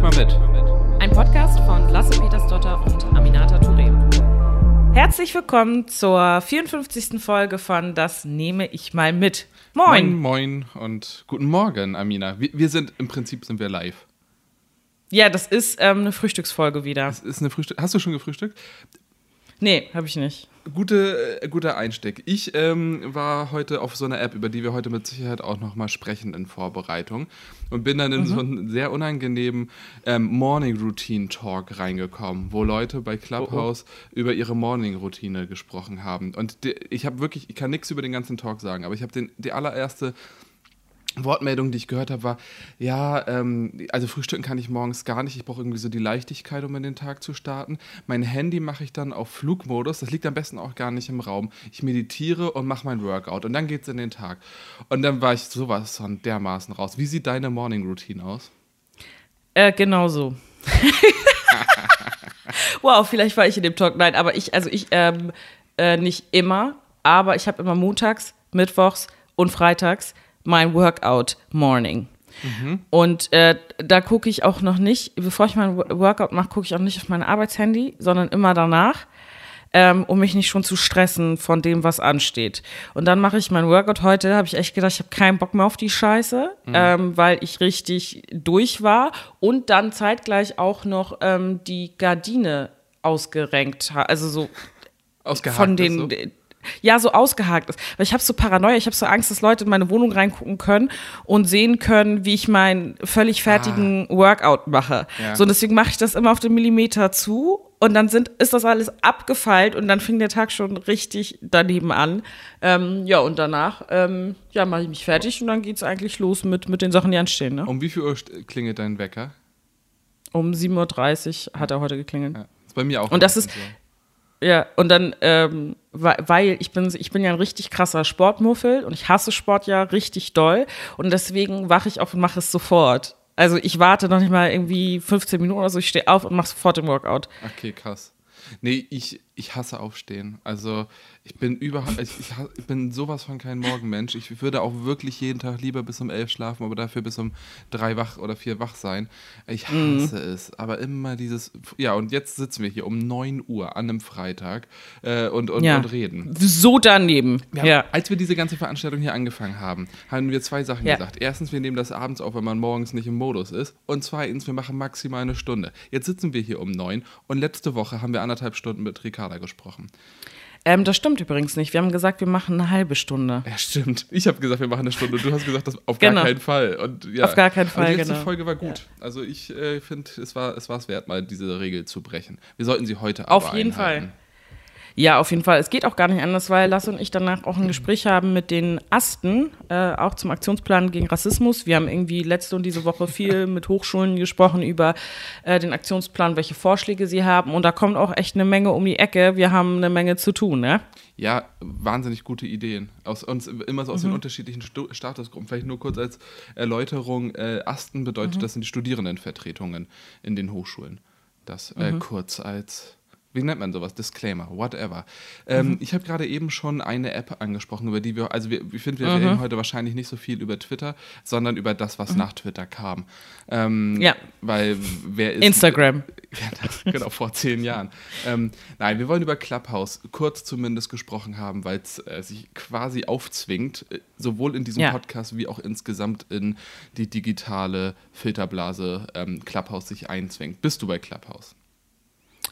ich mal mit. Ein Podcast von Lasse Petersdotter und Aminata Touré. Herzlich willkommen zur 54. Folge von Das nehme ich mal mit. Moin. Moin, moin und guten Morgen, Amina. Wir, wir sind, im Prinzip sind wir live. Ja, das ist ähm, eine Frühstücksfolge wieder. Das ist eine Frühstück. Hast du schon gefrühstückt? Nee, habe ich nicht. Gute, äh, guter Einstieg. Ich ähm, war heute auf so einer App, über die wir heute mit Sicherheit auch nochmal sprechen in Vorbereitung und bin dann in mhm. so einen sehr unangenehmen ähm, Morning Routine Talk reingekommen, wo Leute bei Clubhouse oh, oh. über ihre Morning Routine gesprochen haben. Und die, ich habe wirklich, ich kann nichts über den ganzen Talk sagen, aber ich habe die allererste Wortmeldung, die ich gehört habe, war, ja, ähm, also frühstücken kann ich morgens gar nicht. Ich brauche irgendwie so die Leichtigkeit, um in den Tag zu starten. Mein Handy mache ich dann auf Flugmodus. Das liegt am besten auch gar nicht im Raum. Ich meditiere und mache mein Workout und dann geht es in den Tag. Und dann war ich sowas von dermaßen raus. Wie sieht deine Morning Routine aus? Äh, genau so. wow, vielleicht war ich in dem Talk. Nein, aber ich, also ich, ähm, äh, nicht immer, aber ich habe immer montags, mittwochs und freitags mein Workout Morning. Mhm. Und äh, da gucke ich auch noch nicht, bevor ich mein Workout mache, gucke ich auch nicht auf mein Arbeitshandy, sondern immer danach, ähm, um mich nicht schon zu stressen von dem, was ansteht. Und dann mache ich mein Workout heute, habe ich echt gedacht, ich habe keinen Bock mehr auf die Scheiße, mhm. ähm, weil ich richtig durch war und dann zeitgleich auch noch ähm, die Gardine ausgerenkt habe, also so von den so ja, so ausgehakt ist. Weil ich habe so Paranoia, ich habe so Angst, dass Leute in meine Wohnung reingucken können und sehen können, wie ich meinen völlig fertigen ah. Workout mache. Ja. So, und deswegen mache ich das immer auf den Millimeter zu und dann sind, ist das alles abgefeilt und dann fing der Tag schon richtig daneben an. Ähm, ja, und danach ähm, ja, mache ich mich fertig und dann geht es eigentlich los mit, mit den Sachen, die anstehen. Ne? Um wie viel Uhr klingelt dein Wecker? Um 7.30 Uhr hat er heute geklingelt. Ja, ist bei mir auch. Und das ist, so. Ja, und dann, ähm, weil ich bin, ich bin ja ein richtig krasser Sportmuffel und ich hasse Sport ja richtig doll und deswegen wache ich auf und mache es sofort. Also ich warte noch nicht mal irgendwie 15 Minuten oder so, ich stehe auf und mache sofort den Workout. Okay, krass. Nee, ich, ich hasse Aufstehen. Also ich bin überhaupt, ich, ich, bin sowas von kein Morgenmensch. Ich würde auch wirklich jeden Tag lieber bis um elf schlafen, aber dafür bis um drei wach oder vier wach sein. Ich mhm. hasse mhm. es. Aber immer dieses, ja, und jetzt sitzen wir hier um 9 Uhr an einem Freitag äh, und, und, ja. und reden. So daneben. Wir ja. als wir diese ganze Veranstaltung hier angefangen haben, haben wir zwei Sachen ja. gesagt. Erstens, wir nehmen das abends auf, wenn man morgens nicht im Modus ist. Und zweitens, wir machen maximal eine Stunde. Jetzt sitzen wir hier um neun und letzte Woche haben wir anderthalb Stunden mit Ricarda gesprochen. Ähm, das stimmt übrigens nicht. Wir haben gesagt, wir machen eine halbe Stunde. Ja, stimmt. Ich habe gesagt, wir machen eine Stunde und du hast gesagt, das auf gar genau. keinen Fall. Und, ja. Auf gar keinen Fall, Aber die letzte genau. Folge war gut. Ja. Also ich äh, finde, es war es wert, mal diese Regel zu brechen. Wir sollten sie heute Auf jeden einhalten. Fall. Ja, auf jeden Fall. Es geht auch gar nicht anders, weil Lasse und ich danach auch ein Gespräch haben mit den Asten, äh, auch zum Aktionsplan gegen Rassismus. Wir haben irgendwie letzte und diese Woche viel mit Hochschulen gesprochen über äh, den Aktionsplan, welche Vorschläge sie haben. Und da kommt auch echt eine Menge um die Ecke. Wir haben eine Menge zu tun, ne? Ja, wahnsinnig gute Ideen. Aus uns immer so aus mhm. den unterschiedlichen Stu Statusgruppen. Vielleicht nur kurz als Erläuterung: äh, Asten bedeutet, mhm. das sind die Studierendenvertretungen in den Hochschulen. Das äh, mhm. kurz als wie nennt man sowas? Disclaimer, whatever. Ähm, mhm. Ich habe gerade eben schon eine App angesprochen, über die wir, also wir, ich finde, wir mhm. reden heute wahrscheinlich nicht so viel über Twitter, sondern über das, was mhm. nach Twitter kam. Ähm, ja. Weil wer ist. Instagram. Ja, das, genau, vor zehn Jahren. Ähm, nein, wir wollen über Clubhouse kurz zumindest gesprochen haben, weil es äh, sich quasi aufzwingt, äh, sowohl in diesem ja. Podcast wie auch insgesamt in die digitale Filterblase ähm, Clubhouse sich einzwingt. Bist du bei Clubhouse?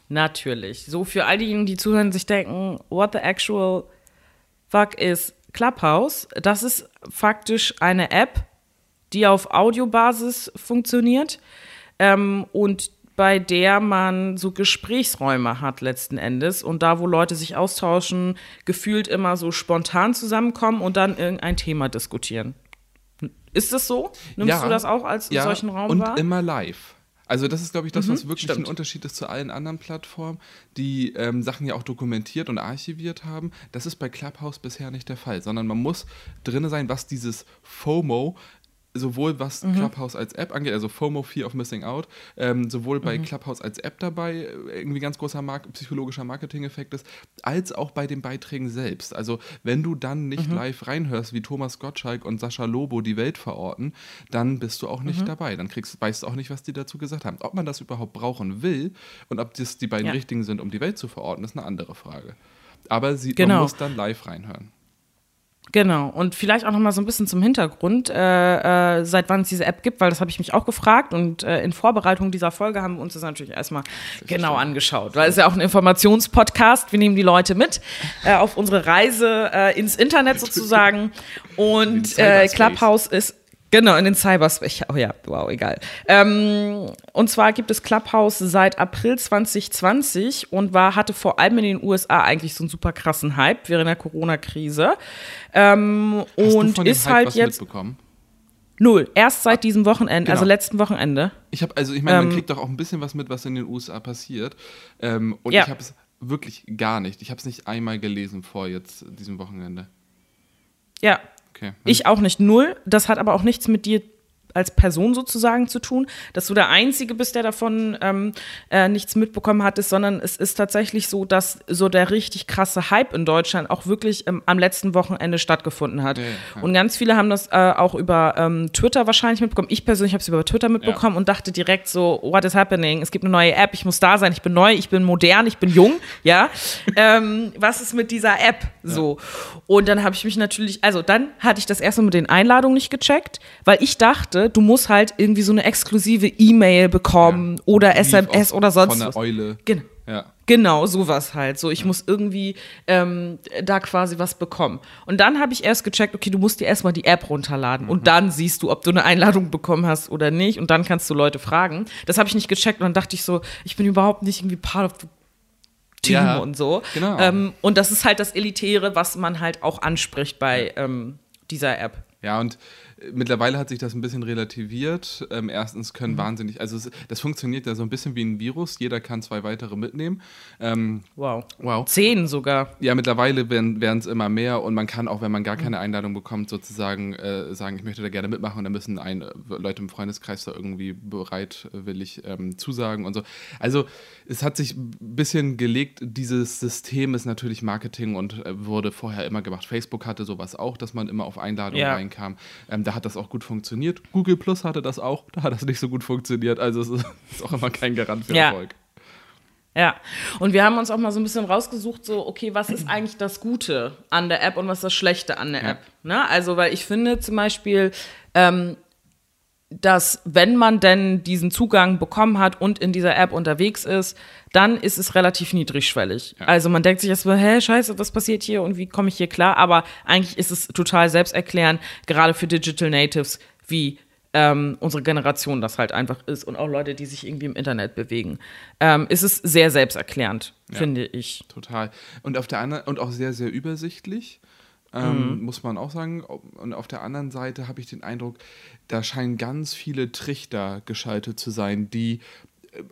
Natürlich. So für all diejenigen, die zuhören, sich denken, what the actual fuck is Clubhouse? Das ist faktisch eine App, die auf Audiobasis funktioniert ähm, und bei der man so Gesprächsräume hat letzten Endes und da, wo Leute sich austauschen, gefühlt immer so spontan zusammenkommen und dann irgendein Thema diskutieren. Ist das so? Nimmst ja, du das auch als ja, solchen Raum und wahr? Und immer live. Also das ist, glaube ich, das, mhm, was wirklich stimmt. ein Unterschied ist zu allen anderen Plattformen, die ähm, Sachen ja auch dokumentiert und archiviert haben. Das ist bei Clubhouse bisher nicht der Fall, sondern man muss drin sein, was dieses FOMO sowohl was Mhm. Clubhouse als App angeht, also FOMO, Fear of Missing Out, ähm, sowohl Mhm. bei Clubhouse als App dabei äh, irgendwie ganz großer Mark psychologischer Marketing-Effekt ist, als auch bei den Beiträgen selbst. Also wenn du dann Mhm. nicht live reinhörst, wie Thomas Gottschalk und Sascha Lobo die Welt verorten, dann bist du auch nicht Mhm. dabei. Dann kriegst, weißt du auch nicht, was die dazu gesagt haben. Ob man das überhaupt brauchen will und ob das die beiden Ja. richtigen sind, um die Welt zu verorten, ist eine andere Frage. Aber sie, man Genau. muss dann live reinhören. Genau. Und vielleicht auch noch mal so ein bisschen zum Hintergrund, äh, äh, seit wann es diese App gibt, weil das habe ich mich auch gefragt. Und äh, in Vorbereitung dieser Folge haben wir uns das natürlich erstmal genau angeschaut, weil es ist ja auch ein Informationspodcast. Wir nehmen die Leute mit äh, auf unsere Reise äh, ins Internet sozusagen. Und äh. Clubhouse ist Genau, in den Cyberspace. Oh ja, wow, egal. Ähm, und zwar gibt es Clubhouse seit April 2020 und war, hatte vor allem in den USA eigentlich so einen super krassen Hype während der Corona-Krise. Ähm, Hast du und ist Hype halt was jetzt mitbekommen? null. Erst seit diesem Wochenende, also Genau. letzten Wochenende. Ich habe, also ich meine, man Ähm, kriegt doch auch ein bisschen was mit, was in den USA passiert. Ähm, und Ja. ich habe es wirklich gar nicht. Ich habe es nicht einmal gelesen vor jetzt diesem Wochenende. Ja, Okay. Ich auch nicht null. Das hat aber auch nichts mit dir als Person sozusagen zu tun, dass du der Einzige bist, der davon ähm, äh, nichts mitbekommen hattest, sondern es ist tatsächlich so, dass so der richtig krasse Hype in Deutschland auch wirklich ähm, am letzten Wochenende stattgefunden hat. Ja, ja, ja. Und ganz viele haben das äh, auch über ähm, Twitter wahrscheinlich mitbekommen. Ich persönlich habe es über Twitter mitbekommen und dachte direkt so, what is happening? Es gibt eine neue App, ich muss da sein, ich bin neu, ich bin modern, ich bin jung, ja. ähm, was ist mit dieser App so? Und dann habe ich mich natürlich, also dann hatte ich das erste mit den Einladungen nicht gecheckt, weil ich dachte, du musst halt irgendwie so eine exklusive E-Mail bekommen Ja. oder SMS oder sonst Von der was. Eule. Gen Ja. Genau, sowas halt. So, ich muss irgendwie ähm, da quasi was bekommen. Und dann habe ich erst gecheckt, okay, du musst dir erstmal die App runterladen und dann siehst du, ob du eine Einladung bekommen hast oder nicht. Und dann kannst du Leute fragen. Das habe ich nicht gecheckt und dann dachte ich so, ich bin überhaupt nicht irgendwie part of the Team Ja, und so. genau. Ähm, und das ist halt das Elitäre, was man halt auch anspricht bei ähm, dieser App. Ja, und mittlerweile hat sich das ein bisschen relativiert. Ähm, erstens können Mhm. wahnsinnig, also es, das funktioniert ja so ein bisschen wie ein Virus. Jeder kann zwei weitere mitnehmen. Ähm, Wow. wow. Zehn sogar. Ja, mittlerweile werden es immer mehr und man kann auch, wenn man Mhm. gar keine Einladung bekommt, sozusagen äh, sagen, ich möchte da gerne mitmachen und dann müssen ein, äh, Leute im Freundeskreis da irgendwie bereitwillig ähm, zusagen und so. Also es hat sich ein bisschen gelegt, dieses System ist natürlich Marketing und äh, wurde vorher immer gemacht. Facebook hatte sowas auch, dass man immer auf Einladung Ja. reinkam. Ähm, da hat das auch gut funktioniert. Google Plus hatte das auch, da hat das nicht so gut funktioniert. Also es ist, auch immer kein Garant für Ja. Erfolg. Ja, und wir haben uns auch mal so ein bisschen rausgesucht, so, okay, was ist eigentlich das Gute an der App und was ist das Schlechte an der Ja. App? Ne? Also, weil ich finde zum Beispiel, ähm, dass wenn man denn diesen Zugang bekommen hat und in dieser App unterwegs ist, dann ist es relativ niedrigschwellig. Ja. Also man denkt sich erstmal, hä, scheiße, was passiert hier und wie komme ich hier klar? Aber eigentlich ist es total selbsterklärend, gerade für Digital Natives, wie ähm, unsere Generation das halt einfach ist und auch Leute, die sich irgendwie im Internet bewegen. Ähm, ist es sehr selbsterklärend, Ja. finde ich. Total. Und auf der anderen und auch sehr, sehr übersichtlich. Mhm. Ähm, Muss man auch sagen. Und auf der anderen Seite habe ich den Eindruck, da scheinen ganz viele Trichter geschaltet zu sein, die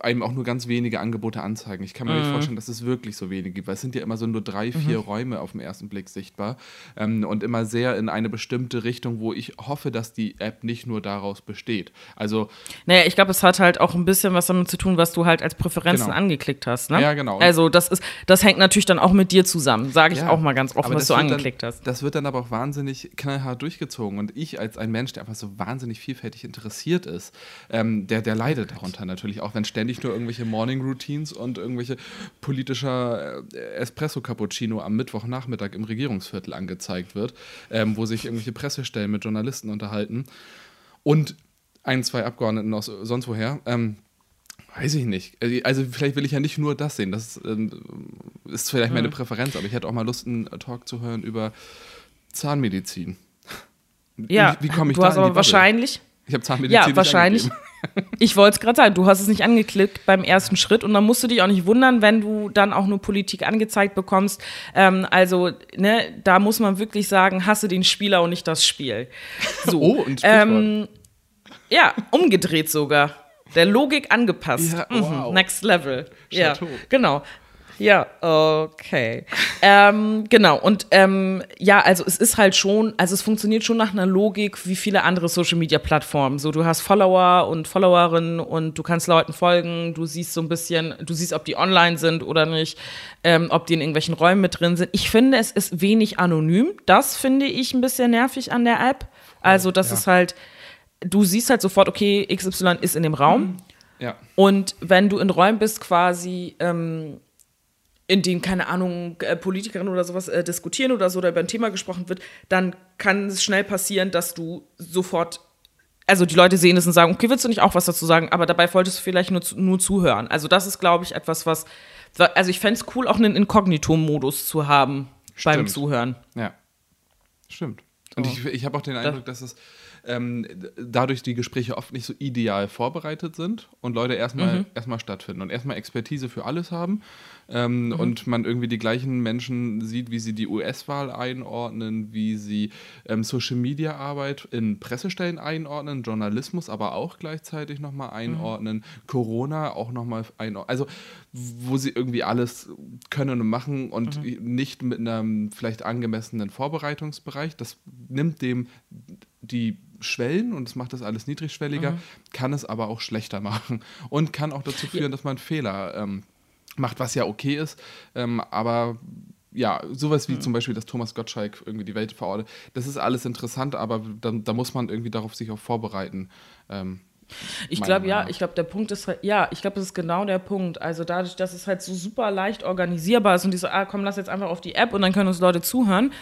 einem auch nur ganz wenige Angebote anzeigen. Ich kann mir Mhm. nicht vorstellen, dass es wirklich so wenige gibt, weil es sind ja immer so nur drei, vier Räume auf den ersten Blick sichtbar ähm, und immer sehr in eine bestimmte Richtung, wo ich hoffe, dass die App nicht nur daraus besteht. Also Naja, ich glaube, es hat halt auch ein bisschen was damit zu tun, was du halt als Präferenzen Genau. angeklickt hast. Ne? Ja, genau. Also das ist, das hängt natürlich dann auch mit dir zusammen, sage ich Ja, auch mal ganz offen, was du angeklickt dann, hast. Das wird dann aber auch wahnsinnig knallhart durchgezogen. Und ich als ein Mensch, der einfach so wahnsinnig vielfältig interessiert ist, ähm, der, der leidet darunter natürlich auch, wenn ständig nur irgendwelche Morning Routines und irgendwelche politischer äh, Espresso-Cappuccino am Mittwochnachmittag im Regierungsviertel angezeigt wird, ähm, wo sich irgendwelche Pressestellen mit Journalisten unterhalten. Und ein, zwei Abgeordneten aus sonst woher. Ähm, Weiß ich nicht. Also vielleicht will ich ja nicht nur das sehen. Das ähm, ist vielleicht meine Präferenz, aber ich hätte auch mal Lust, einen Talk zu hören über Zahnmedizin. Ja, wie, wie komme ich du da hast in die aber wahrscheinlich, Ich habe Zahnmedizin ja, wahrscheinlich. Ich wollte es gerade sagen, du hast es nicht angeklickt beim ersten Schritt und dann musst du dich auch nicht wundern, wenn du dann auch nur Politik angezeigt bekommst. Ähm, also, ne, da muss man wirklich sagen, hasse den Spieler und nicht das Spiel. So. Oh, und ähm, ja, umgedreht sogar. Der Logik angepasst. Ja, mhm, wow. next level. Ja, Chateau. genau. Ja, okay. ähm, genau, und ähm, ja, also es ist halt schon, also es funktioniert schon nach einer Logik wie viele andere Social-Media-Plattformen. So, du hast Follower und Followerinnen und du kannst Leuten folgen, du siehst so ein bisschen, du siehst, ob die online sind oder nicht, ähm, ob die in irgendwelchen Räumen mit drin sind. Ich finde, es ist wenig anonym. Das finde ich ein bisschen nervig an der App. Also, das ja. ist halt, du siehst halt sofort, okay, XY ist in dem Raum. Mhm. Ja. Und wenn du in Räumen bist, quasi, ähm, in denen, keine Ahnung, äh, Politikerinnen oder sowas äh, diskutieren oder so oder über ein Thema gesprochen wird, dann kann es schnell passieren, dass du sofort, also die Leute sehen es und sagen, okay, willst du nicht auch was dazu sagen, aber dabei wolltest du vielleicht nur, nur zuhören. Also das ist, glaube ich, etwas, was, also ich fände es cool, auch einen Inkognito-Modus zu haben Stimmt. beim Zuhören. Ja. Stimmt. Und oh. ich, ich habe auch den Eindruck, dass es ähm, dadurch die Gespräche oft nicht so ideal vorbereitet sind und Leute erstmal mhm. erstmal stattfinden und erstmal Expertise für alles haben ähm, mhm. und man irgendwie die gleichen Menschen sieht, wie sie die US-Wahl einordnen, wie sie ähm, Social-Media-Arbeit in Pressestellen einordnen, Journalismus aber auch gleichzeitig nochmal mhm. einordnen, mhm. Corona auch nochmal einordnen. Also wo sie irgendwie alles können und machen und mhm. nicht mit einem vielleicht angemessenen Vorbereitungsbereich. Das nimmt dem die Schwellen und es macht das alles niedrigschwelliger, mhm. kann es aber auch schlechter machen und kann auch dazu führen, ja. dass man Fehler ähm, macht, was ja okay ist. Ähm, aber ja, sowas wie mhm. zum Beispiel, dass Thomas Gottschalk irgendwie die Welt verortet, das ist alles interessant, aber da, da muss man irgendwie darauf sich auch vorbereiten. Ähm, ich glaube, ja, ich glaube, der Punkt ist ja, ich glaube, das ist genau der Punkt. Also dadurch, dass es halt so super leicht organisierbar ist und die so, ah, komm, lass jetzt einfach auf die App und dann können uns Leute zuhören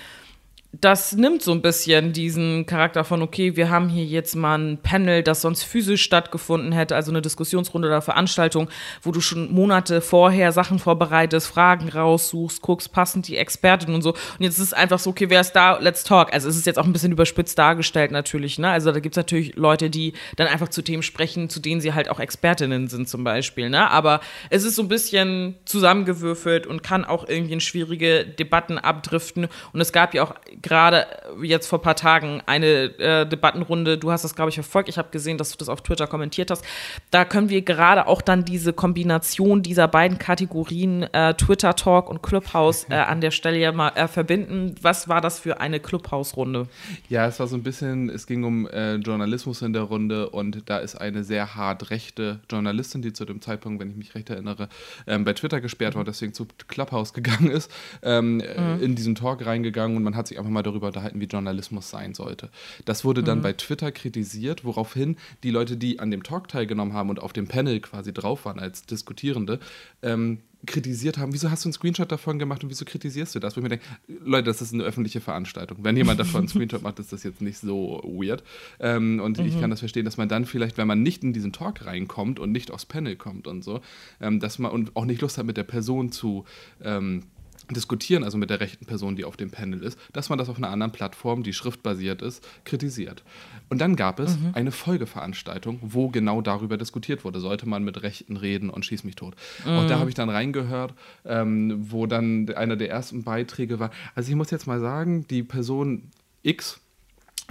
das nimmt so ein bisschen diesen Charakter von, okay, wir haben hier jetzt mal ein Panel, das sonst physisch stattgefunden hätte, also eine Diskussionsrunde oder Veranstaltung, wo du schon Monate vorher Sachen vorbereitest, Fragen raussuchst, guckst, passen die Experten und so. Und jetzt ist es einfach so, okay, wer ist da? Let's talk. Also es ist jetzt auch ein bisschen überspitzt dargestellt natürlich, ne? Also da gibt es natürlich Leute, die dann einfach zu Themen sprechen, zu denen sie halt auch Expertinnen sind zum Beispiel, ne? Aber es ist so ein bisschen zusammengewürfelt und kann auch irgendwie in schwierige Debatten abdriften. Und es gab ja auch gerade jetzt vor ein paar Tagen eine äh, Debattenrunde, du hast das, glaube ich, verfolgt, ich habe gesehen, dass du das auf Twitter kommentiert hast. Da können wir gerade auch dann diese Kombination dieser beiden Kategorien äh, Twitter Talk und Clubhouse äh, an der Stelle ja mal äh, verbinden. Was war das für eine Clubhouse-Runde? Ja, es war so ein bisschen, es ging um äh, Journalismus in der Runde und da ist eine sehr hart rechte Journalistin, die zu dem Zeitpunkt, wenn ich mich recht erinnere, ähm, bei Twitter gesperrt war, deswegen zu Clubhouse gegangen ist, ähm, mhm. in diesen Talk reingegangen und man hat sich einfach mal darüber unterhalten, wie Journalismus sein sollte. Das wurde dann mhm. bei Twitter kritisiert, woraufhin die Leute, die an dem Talk teilgenommen haben und auf dem Panel quasi drauf waren als Diskutierende, ähm, kritisiert haben, wieso hast du einen Screenshot davon gemacht und wieso kritisierst du das? Wo ich mir denke, Leute, das ist eine öffentliche Veranstaltung. Wenn jemand davon einen Screenshot macht, ist das jetzt nicht so weird. Ähm, und mhm. ich kann das verstehen, dass man dann vielleicht, wenn man nicht in diesen Talk reinkommt und nicht aufs Panel kommt und so, ähm, dass man und auch nicht Lust hat, mit der Person zu ähm, diskutieren, also mit der rechten Person, die auf dem Panel ist, dass man das auf einer anderen Plattform, die schriftbasiert ist, kritisiert. Und dann gab es mhm. eine Folgeveranstaltung, wo genau darüber diskutiert wurde. Sollte man mit Rechten reden und schieß mich tot. Mhm. Auch da habe ich dann reingehört, ähm, wo dann einer der ersten Beiträge war. Also ich muss jetzt mal sagen, die Person X,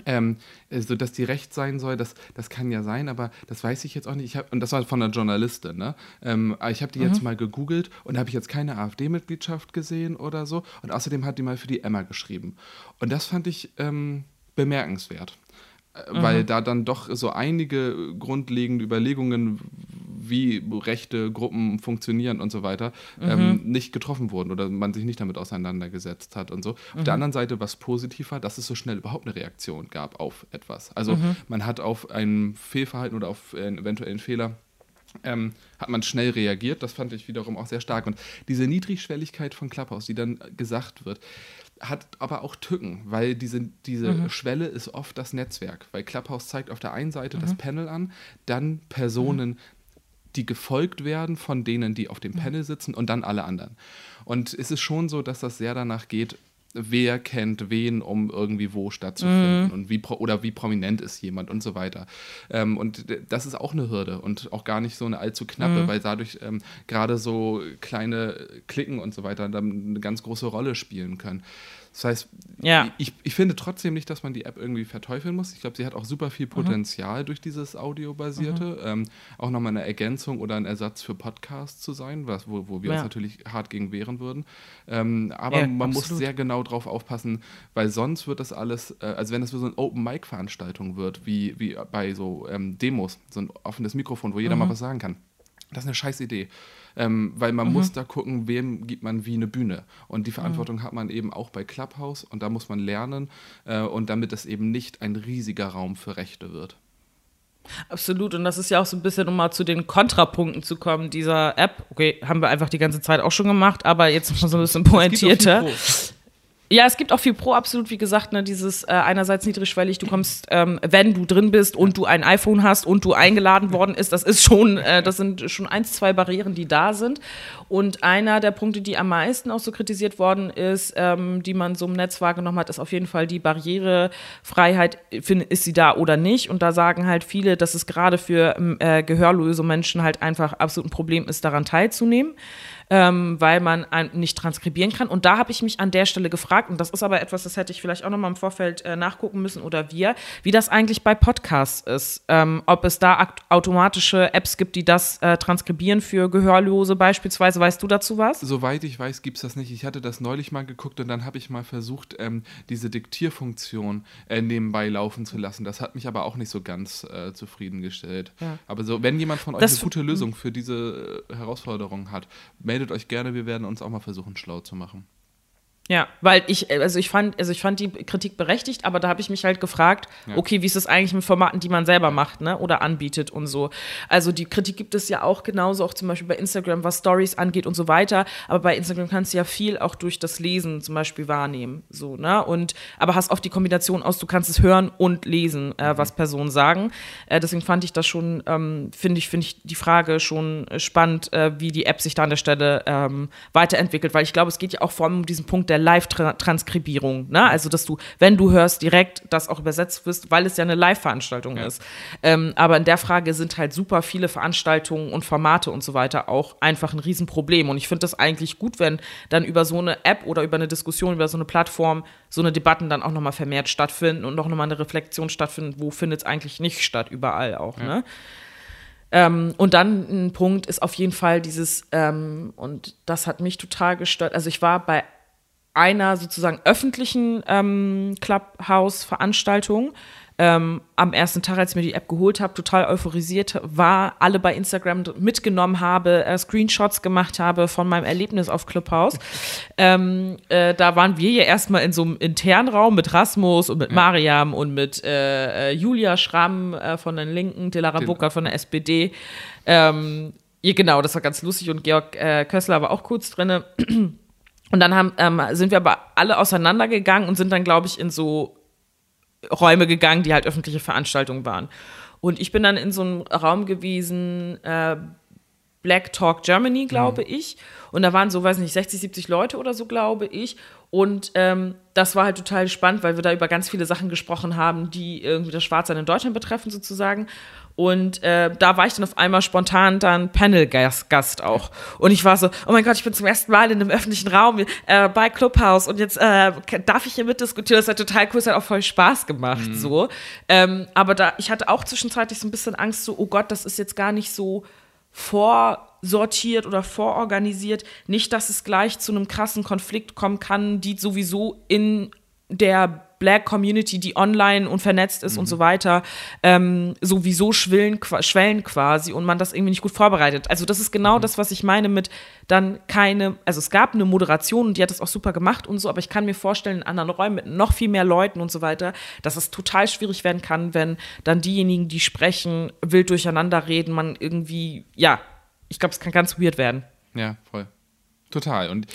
ähm, so dass die recht sein soll, das, das kann ja sein, aber das weiß ich jetzt auch nicht. Ich hab, und das war von einer Journalistin, ne? Ähm, ich habe die mhm. jetzt mal gegoogelt und habe ich jetzt keine AfD-Mitgliedschaft gesehen oder so. Und außerdem hat die mal für die Emma geschrieben. Und das fand ich ähm, bemerkenswert. Äh, mhm. Weil da dann doch so einige grundlegende Überlegungen, wie rechte Gruppen funktionieren und so weiter, mhm. ähm, nicht getroffen wurden oder man sich nicht damit auseinandergesetzt hat und so. Auf mhm. der anderen Seite, was positiv war, dass es so schnell überhaupt eine Reaktion gab auf etwas. Also mhm. man hat auf ein Fehlverhalten oder auf einen eventuellen Fehler ähm, hat man schnell reagiert. Das fand ich wiederum auch sehr stark. Und diese Niedrigschwelligkeit von Clubhouse, die dann gesagt wird, hat aber auch Tücken, weil diese, diese mhm. Schwelle ist oft das Netzwerk. Weil Clubhouse zeigt auf der einen Seite mhm. das Panel an, dann Personen, mhm. die gefolgt werden von denen, die auf dem mhm. Panel sitzen und dann alle anderen. Und es ist schon so, dass das sehr danach geht, wer kennt wen, um irgendwie wo stattzufinden mhm. und wie oder wie prominent ist jemand und so weiter. Ähm, und das ist auch eine Hürde und auch gar nicht so eine allzu knappe, mhm. weil dadurch ähm, gerade so kleine Klicken und so weiter dann eine ganz große Rolle spielen können. Das heißt, Ja. ich, ich finde trotzdem nicht, dass man die App irgendwie verteufeln muss. Ich glaube, sie hat auch super viel Potenzial durch dieses Audiobasierte. Ähm, auch nochmal eine Ergänzung oder ein Ersatz für Podcasts zu sein, was, wo, wo wir Ja. uns natürlich hart gegen wehren würden. Ähm, aber Ja, man muss absolut. sehr genau drauf aufpassen, weil sonst wird das alles, äh, also wenn das so eine Open-Mic-Veranstaltung wird, wie, wie bei so ähm, Demos, so ein offenes Mikrofon, wo jeder mal was sagen kann. Das ist eine scheiß Idee. Ähm, weil man muss da gucken, wem gibt man wie eine Bühne. Und die Verantwortung hat man eben auch bei Clubhouse und da muss man lernen äh, und damit es eben nicht ein riesiger Raum für Rechte wird. Absolut. Und das ist ja auch so ein bisschen, um mal zu den Kontrapunkten zu kommen, dieser App. Okay, haben wir einfach die ganze Zeit auch schon gemacht, aber jetzt noch mal so ein bisschen pointierter. Ja, es gibt auch viel Pro, absolut, wie gesagt, ne, dieses äh, einerseits niedrigschwellig, du kommst, ähm, wenn du drin bist und du ein iPhone hast und du eingeladen worden ist, das ist schon, äh, das sind schon eins, zwei Barrieren, die da sind. Und einer der Punkte, die am meisten auch so kritisiert worden ist, ähm, die man so im Netz wahrgenommen hat, ist auf jeden Fall die Barrierefreiheit, ist sie da oder nicht? Und da sagen halt viele, dass es gerade für ähm, äh, gehörlose Menschen halt einfach absolut ein Problem ist, daran teilzunehmen ähm, weil man nicht transkribieren kann. Und da habe ich mich an der Stelle gefragt, und das ist aber etwas, das hätte ich vielleicht auch noch mal im Vorfeld äh, nachgucken müssen oder wir, wie das eigentlich bei Podcasts ist. Ähm, ob es da automatische Apps gibt, die das äh, transkribieren für Gehörlose beispielsweise. Weißt du dazu was? Soweit ich weiß, gibt es das nicht. Ich hatte das neulich mal geguckt und dann habe ich mal versucht, ähm, diese Diktierfunktion äh, nebenbei laufen zu lassen. Das hat mich aber auch nicht so ganz äh, zufriedengestellt. Ja. Aber so, wenn jemand von euch Das eine gute Lösung für diese äh, Herausforderung hat, meldet euch gerne. Wir werden uns auch mal versuchen, schlau zu machen. Ja, weil ich, also ich fand, also ich fand die Kritik berechtigt, aber da habe ich mich halt gefragt, Ja. okay, wie ist das eigentlich mit Formaten, die man selber macht, ne? Oder anbietet und so. Also die Kritik gibt es ja auch genauso, auch zum Beispiel bei Instagram, was Stories angeht und so weiter. Aber bei Instagram kannst du ja viel auch durch das Lesen zum Beispiel wahrnehmen. So, ne? Und aber hast oft die Kombination aus, du kannst es hören und lesen, äh, was Personen sagen. Äh, deswegen fand ich das schon, ähm, finde ich, finde ich die Frage schon äh, spannend, äh, wie die App sich da an der Stelle ähm, weiterentwickelt, weil ich glaube, es geht ja auch vor allem um diesen Punkt der Live-Transkribierung. Ne? Also, dass du, wenn du hörst, direkt das auch übersetzt wirst, weil es ja eine Live-Veranstaltung ist. Ähm, aber in der Frage sind halt super viele Veranstaltungen und Formate und so weiter auch einfach ein Riesenproblem. Und ich finde das eigentlich gut, wenn dann über so eine App oder über eine Diskussion, über so eine Plattform, so eine Debatten dann auch nochmal vermehrt stattfinden und auch nochmal eine Reflexion stattfindet, wo findet es eigentlich nicht statt, überall auch. Ne? Ähm, und dann ein Punkt ist auf jeden Fall dieses, ähm, und das hat mich total gestört. Also ich war bei einer sozusagen öffentlichen ähm, Clubhouse-Veranstaltung. Ähm, am ersten Tag, als ich mir die App geholt habe, total euphorisiert war, alle bei Instagram mitgenommen habe, äh, Screenshots gemacht habe von meinem Erlebnis auf Clubhouse. ähm, äh, da waren wir ja erstmal in so einem internen Raum mit Rasmus und mit Mariam und mit äh, äh, Julia Schramm äh, von den Linken, Dilara Burkhardt von der SPD. Ähm, ja, genau, das war ganz lustig und Georg äh, Kössler war auch kurz drinne. Und dann haben, ähm, sind wir aber alle auseinandergegangen und sind dann, glaube ich, in so Räume gegangen, die halt öffentliche Veranstaltungen waren. Und ich bin dann in so einem Raum gewesen, äh, Black Talk Germany, glaube ich. Und da waren so, weiß nicht, 60, 70 Leute oder so, glaube ich. Und ähm, das war halt total spannend, weil wir da über ganz viele Sachen gesprochen haben, die irgendwie das Schwarzsein in Deutschland betreffen, sozusagen. Und äh, da war ich dann auf einmal spontan dann Panel-Gast Gast auch. Und ich war so, oh mein Gott, ich bin zum ersten Mal in einem öffentlichen Raum äh, bei Clubhouse und jetzt äh, darf ich hier mitdiskutieren. Das hat total cool, es hat auch voll Spaß gemacht. So. Ähm, aber da, ich hatte auch zwischenzeitlich so ein bisschen Angst, so, oh Gott, das ist jetzt gar nicht so vorsortiert oder vororganisiert. Nicht, dass es gleich zu einem krassen Konflikt kommen kann, die sowieso in der Black Community, die online und vernetzt ist und so weiter, ähm, sowieso schwillen, schwellen quasi und man das irgendwie nicht gut vorbereitet. Also das ist genau das, was ich meine mit dann keine, also es gab eine Moderation und die hat das auch super gemacht und so, aber ich kann mir vorstellen, in anderen Räumen mit noch viel mehr Leuten und so weiter, dass es total schwierig werden kann, wenn dann diejenigen, die sprechen, wild durcheinander reden, man irgendwie, ja, ich glaube, es kann ganz weird werden. Ja, voll. Total. Und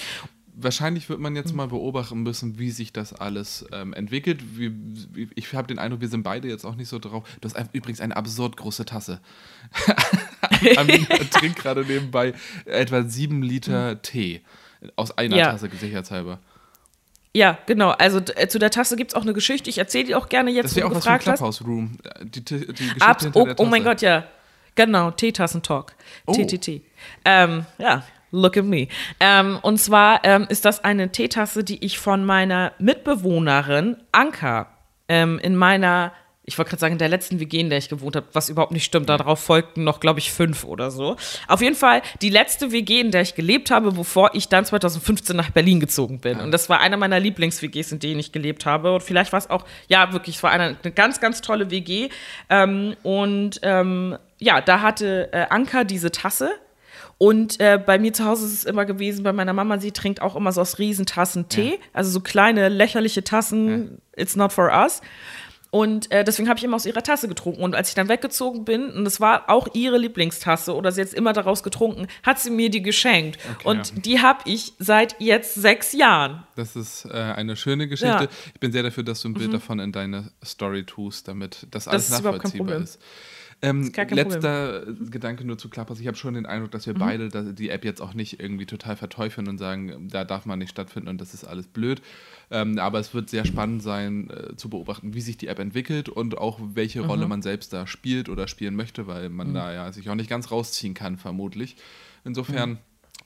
wahrscheinlich wird man jetzt mal beobachten müssen, wie sich das alles ähm, entwickelt. Wie, wie, ich habe den Eindruck, wir sind beide jetzt auch nicht so drauf. Du hast ein, übrigens eine absurd große Tasse. Amina trinkt gerade nebenbei etwa sieben Liter Tee. Aus einer Ja. Tasse, sicherheitshalber. Ja, genau. Also äh, zu der Tasse gibt es auch eine Geschichte. Ich erzähle die auch gerne jetzt, Das wo wäre du auch was gefragt hast. Clubhouse Room. Die, die Geschichte Ab, hinter oh, oh mein Gott, ja. Genau, Teetassen-Talk. Oh. TTT. Ähm, ja, Look at me. Ähm, und zwar ähm, ist das eine Teetasse, die ich von meiner Mitbewohnerin Anka ähm, in meiner ich wollte gerade sagen, in der letzten WG, in der ich gewohnt habe, was überhaupt nicht stimmt. Darauf folgten noch, glaube ich, fünf oder so. Auf jeden Fall die letzte WG, in der ich gelebt habe, bevor ich dann 2015 nach Berlin gezogen bin. Und das war einer meiner Lieblings-WGs, in denen ich gelebt habe. Und vielleicht war es auch, ja, wirklich, es war eine, eine ganz, ganz tolle WG. Ähm, und ähm, ja, da hatte äh, Anka diese Tasse. Und äh, bei mir zu Hause ist es immer gewesen, bei meiner Mama, sie trinkt auch immer so aus Riesentassen Tee. Ja. Also so kleine, lächerliche Tassen. Ja. It's not for us. Und äh, deswegen habe ich immer aus ihrer Tasse getrunken. Und als ich dann weggezogen bin, und es war auch ihre Lieblingstasse oder sie jetzt immer daraus getrunken, hat sie mir die geschenkt. Okay, und ja. die habe ich seit jetzt sechs Jahren. Das ist äh, eine schöne Geschichte. Ja. Ich bin sehr dafür, dass du ein Bild mhm. davon in deine Story tust, damit das alles das ist nachvollziehbar ist. Ähm, letzter Problem. Gedanke nur zu Klappers. Ich habe schon den Eindruck, dass wir mhm. beide die App jetzt auch nicht irgendwie total verteufeln und sagen, da darf man nicht stattfinden und das ist alles blöd. Ähm, aber es wird sehr spannend sein, äh, zu beobachten, wie sich die App entwickelt und auch welche Rolle mhm. man selbst da spielt oder spielen möchte, weil man mhm. da ja sich auch nicht ganz rausziehen kann, vermutlich. Insofern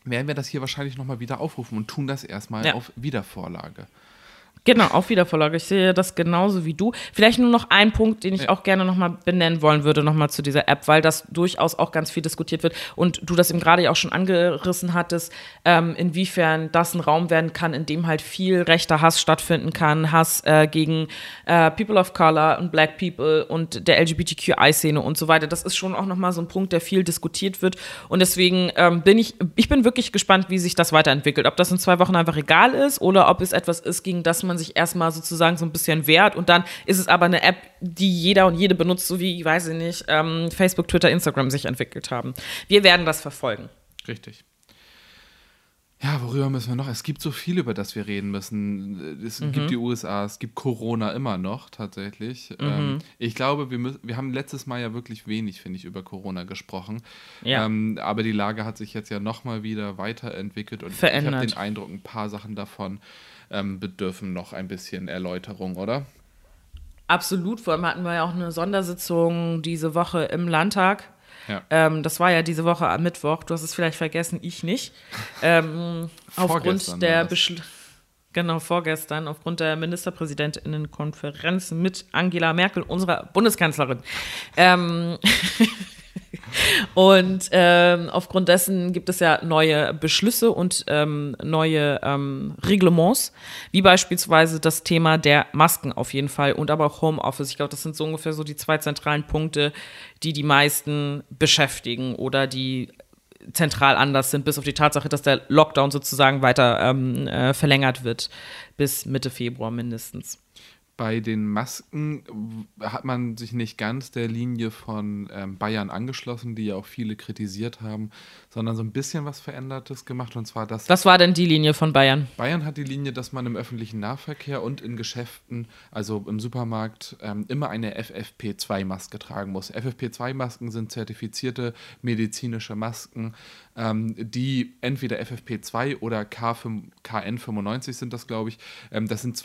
mhm. werden wir das hier wahrscheinlich nochmal wieder aufrufen und tun das erstmal ja. auf Wiedervorlage. Genau, auf Wiedervorlage. Ich sehe das genauso wie du. Vielleicht nur noch ein Punkt, den ich ja. auch gerne nochmal benennen wollen würde, nochmal zu dieser App, weil das durchaus auch ganz viel diskutiert wird und du das eben gerade ja auch schon angerissen hattest, ähm, inwiefern das ein Raum werden kann, in dem halt viel rechter Hass stattfinden kann, Hass äh, gegen äh, People of Color und Black People und der LGBTQI-Szene und so weiter. Das ist schon auch nochmal so ein Punkt, der viel diskutiert wird und deswegen ähm, bin ich, ich bin wirklich gespannt, wie sich das weiterentwickelt. Ob das in zwei Wochen einfach egal ist oder ob es etwas ist, gegen das man man sich erstmal sozusagen so ein bisschen wehrt und dann ist es aber eine App, die jeder und jede benutzt, so wie, ich weiß nicht, ähm, Facebook, Twitter, Instagram sich entwickelt haben. Wir werden das verfolgen. Richtig. Ja, worüber müssen wir noch? Es gibt so viel, über das wir reden müssen. Es mhm. gibt die USA, es gibt Corona immer noch tatsächlich. Mhm. Ähm, ich glaube, wir, müssen, wir haben letztes Mal ja wirklich wenig, finde ich, über Corona gesprochen. Ja. Ähm, aber die Lage hat sich jetzt ja nochmal wieder weiterentwickelt und Verändert. ich habe den Eindruck, ein paar Sachen davon ähm, bedürfen noch ein bisschen Erläuterung, oder? Absolut, vor allem hatten wir ja auch eine Sondersitzung diese Woche im Landtag. Ja. Ähm, das war ja diese Woche am Mittwoch. Du hast es vielleicht vergessen, ich nicht. Ähm, aufgrund der Beschl Genau, vorgestern, aufgrund der Ministerpräsidentinnenkonferenz mit Angela Merkel, unserer Bundeskanzlerin. Ähm, Und ähm, aufgrund dessen gibt es ja neue Beschlüsse und ähm, neue ähm, Reglements, wie beispielsweise das Thema der Masken auf jeden Fall und aber auch Homeoffice. Ich glaube, das sind so ungefähr so die zwei zentralen Punkte, die die meisten beschäftigen oder die zentral anders sind, bis auf die Tatsache, dass der Lockdown sozusagen weiter ähm, äh, verlängert wird bis Mitte Februar mindestens bei den Masken hat man sich nicht ganz der Linie von ähm, Bayern angeschlossen, die ja auch viele kritisiert haben, sondern so ein bisschen was Verändertes gemacht. Und zwar das. Was war denn die Linie von Bayern? Bayern hat die Linie, dass man im öffentlichen Nahverkehr und in Geschäften, also im Supermarkt, ähm, immer eine FFP2-Maske tragen muss. FFP2-Masken sind zertifizierte medizinische Masken, ähm, die entweder FFP2 oder K5, KN95 sind das, glaube ich. Ähm, das sind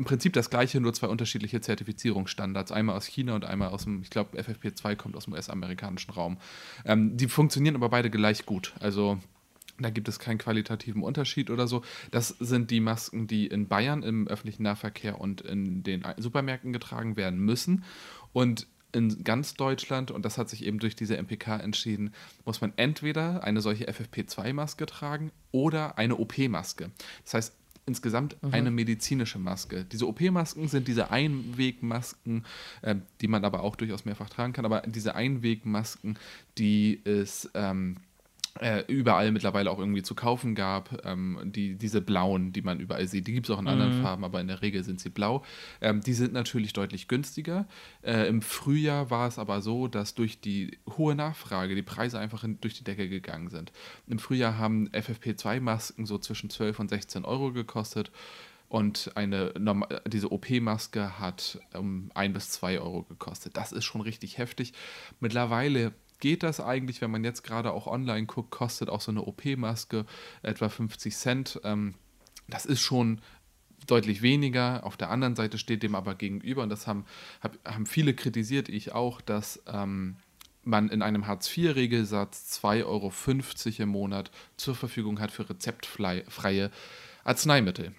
im Prinzip das gleiche, nur zwei unterschiedliche Zertifizierungsstandards. Einmal aus China und einmal aus dem, ich glaube, FFP2 kommt aus dem US-amerikanischen Raum. Ähm, die funktionieren aber beide gleich gut. Also da gibt es keinen qualitativen Unterschied oder so. Das sind die Masken, die in Bayern im öffentlichen Nahverkehr und in den Supermärkten getragen werden müssen. Und in ganz Deutschland, und das hat sich eben durch diese MPK entschieden, muss man entweder eine solche FFP2-Maske tragen oder eine OP-Maske. Das heißt, insgesamt mhm. eine medizinische Maske. Diese OP-Masken sind diese Einwegmasken, äh, die man aber auch durchaus mehrfach tragen kann, aber diese Einwegmasken, die es ähm, äh, überall mittlerweile auch irgendwie zu kaufen gab. Ähm, die, diese blauen, die man überall sieht, die gibt es auch in anderen mhm. Farben, aber in der Regel sind sie blau. Ähm, die sind natürlich deutlich günstiger. Äh, Im Frühjahr war es aber so, dass durch die hohe Nachfrage die Preise einfach in, durch die Decke gegangen sind. Im Frühjahr haben FFP2-Masken so zwischen 12 und 16 Euro gekostet. Und eine, diese OP-Maske hat um 1 bis 2 Euro gekostet. Das ist schon richtig heftig. Mittlerweile geht das eigentlich, wenn man jetzt gerade auch online guckt, kostet auch so eine OP-Maske etwa 50 Cent. Ähm, das ist schon deutlich weniger. Auf der anderen Seite steht dem aber gegenüber, und das haben, hab, haben viele kritisiert, ich auch, dass ähm, man in einem Hartz-IV-Regelsatz 2,50 Euro im Monat zur Verfügung hat für rezeptfreie Arzneimittel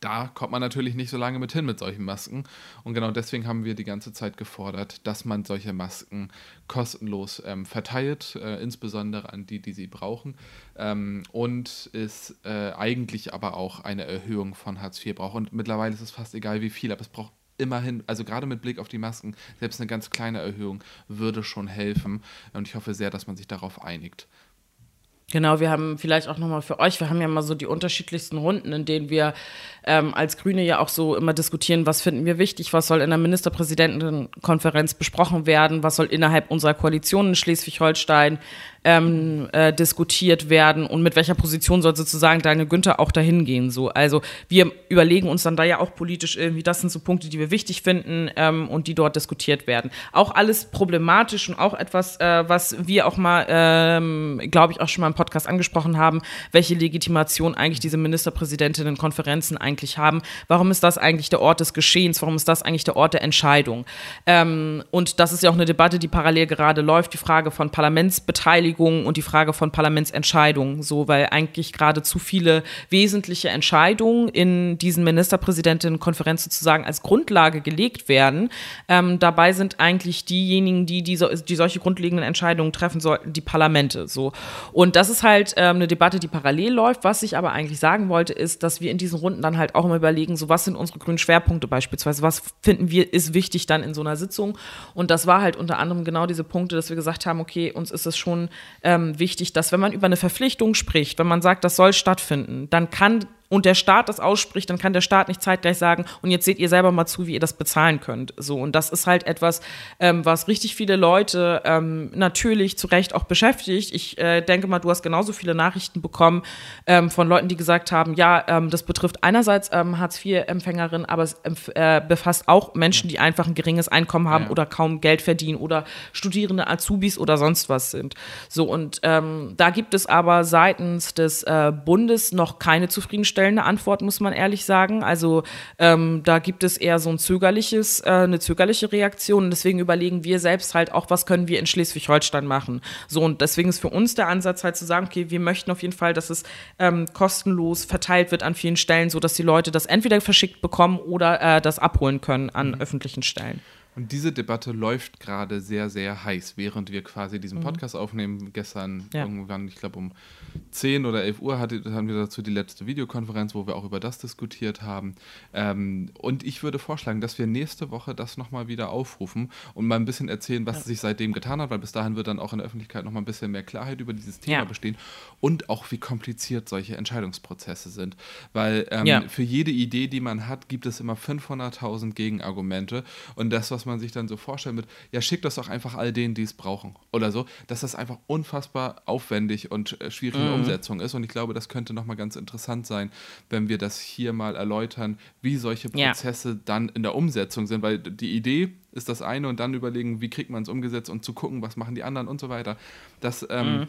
da kommt man natürlich nicht so lange mit hin mit solchen Masken. Und genau deswegen haben wir die ganze Zeit gefordert, dass man solche Masken kostenlos ähm, verteilt, äh, insbesondere an die, die sie brauchen. Ähm, und es äh, eigentlich aber auch eine Erhöhung von Hartz IV braucht. Und mittlerweile ist es fast egal, wie viel, aber es braucht immerhin, also gerade mit Blick auf die Masken, selbst eine ganz kleine Erhöhung würde schon helfen. Und ich hoffe sehr, dass man sich darauf einigt. Genau, wir haben vielleicht auch nochmal für euch, wir haben ja mal so die unterschiedlichsten Runden, in denen wir ähm, als Grüne ja auch so immer diskutieren, was finden wir wichtig, was soll in der Ministerpräsidentenkonferenz besprochen werden, was soll innerhalb unserer Koalition in Schleswig-Holstein ähm, äh, diskutiert werden und mit welcher Position soll sozusagen Daniel Günther auch dahin gehen. So. Also wir überlegen uns dann da ja auch politisch irgendwie, das sind so Punkte, die wir wichtig finden ähm, und die dort diskutiert werden. Auch alles problematisch und auch etwas, äh, was wir auch mal, ähm, glaube ich, auch schon mal im Podcast angesprochen haben, welche Legitimation eigentlich diese Ministerpräsidentinnen-Konferenzen eigentlich haben. Warum ist das eigentlich der Ort des Geschehens? Warum ist das eigentlich der Ort der Entscheidung? Ähm, und das ist ja auch eine Debatte, die parallel gerade läuft, die Frage von Parlamentsbeteiligung Beteiligung und die Frage von Parlamentsentscheidungen, so weil eigentlich gerade zu viele wesentliche Entscheidungen in diesen Ministerpräsidentinnenkonferenz sozusagen als Grundlage gelegt werden. Ähm, dabei sind eigentlich diejenigen, die, die, die solche grundlegenden Entscheidungen treffen sollten, die Parlamente. So und das ist halt ähm, eine Debatte, die parallel läuft. Was ich aber eigentlich sagen wollte, ist, dass wir in diesen Runden dann halt auch immer überlegen, so was sind unsere grünen Schwerpunkte beispielsweise, was finden wir ist wichtig dann in so einer Sitzung und das war halt unter anderem genau diese Punkte, dass wir gesagt haben, okay, uns ist es schon ähm, wichtig, dass wenn man über eine Verpflichtung spricht, wenn man sagt, das soll stattfinden, dann kann und der Staat das ausspricht, dann kann der Staat nicht zeitgleich sagen, und jetzt seht ihr selber mal zu, wie ihr das bezahlen könnt. So, und das ist halt etwas, ähm, was richtig viele Leute ähm, natürlich zu Recht auch beschäftigt. Ich äh, denke mal, du hast genauso viele Nachrichten bekommen ähm, von Leuten, die gesagt haben, ja, ähm, das betrifft einerseits ähm, Hartz-IV-Empfängerinnen, aber es äh, befasst auch Menschen, die einfach ein geringes Einkommen haben ja. oder kaum Geld verdienen oder studierende Azubis oder sonst was sind. So, und ähm, da gibt es aber seitens des äh, Bundes noch keine zufriedenstellende zufriedenstellende Antwort, muss man ehrlich sagen. Also ähm, da gibt es eher so ein zögerliches, äh, eine zögerliche Reaktion. Und deswegen überlegen wir selbst halt auch, was können wir in Schleswig-Holstein machen. So, und deswegen ist für uns der Ansatz halt zu sagen, okay, wir möchten auf jeden Fall, dass es ähm, kostenlos verteilt wird an vielen Stellen, sodass die Leute das entweder verschickt bekommen oder äh, das abholen können an mhm. öffentlichen Stellen. Und diese Debatte läuft gerade sehr, sehr heiß, während wir quasi diesen mhm. Podcast mhm. aufnehmen. Gestern ja. irgendwann, ich glaube um 10 oder 11 Uhr hatte, hatten wir dazu die letzte Videokonferenz, wo wir auch über das diskutiert haben. Ähm, und ich würde vorschlagen, dass wir nächste Woche das nochmal wieder aufrufen und mal ein bisschen erzählen, was ja. sich seitdem getan hat, weil bis dahin wird dann auch in der Öffentlichkeit nochmal ein bisschen mehr Klarheit über dieses Thema ja. bestehen und auch wie kompliziert solche Entscheidungsprozesse sind. Weil ähm, für jede Idee, die man hat, gibt es immer 500.000 Gegenargumente und das, was man sich dann so vorstellt mit, ja, schickt das doch einfach all denen, die es brauchen oder so, dass das einfach unfassbar aufwendig und äh, schwierig in der mhm. Umsetzung ist. Und ich glaube, das könnte nochmal ganz interessant sein, wenn wir das hier mal erläutern, wie solche Prozesse ja. dann in der Umsetzung sind, weil die Idee ist das eine und dann überlegen, wie kriegt man es umgesetzt und zu gucken, was machen die anderen und so weiter. Das ähm, mhm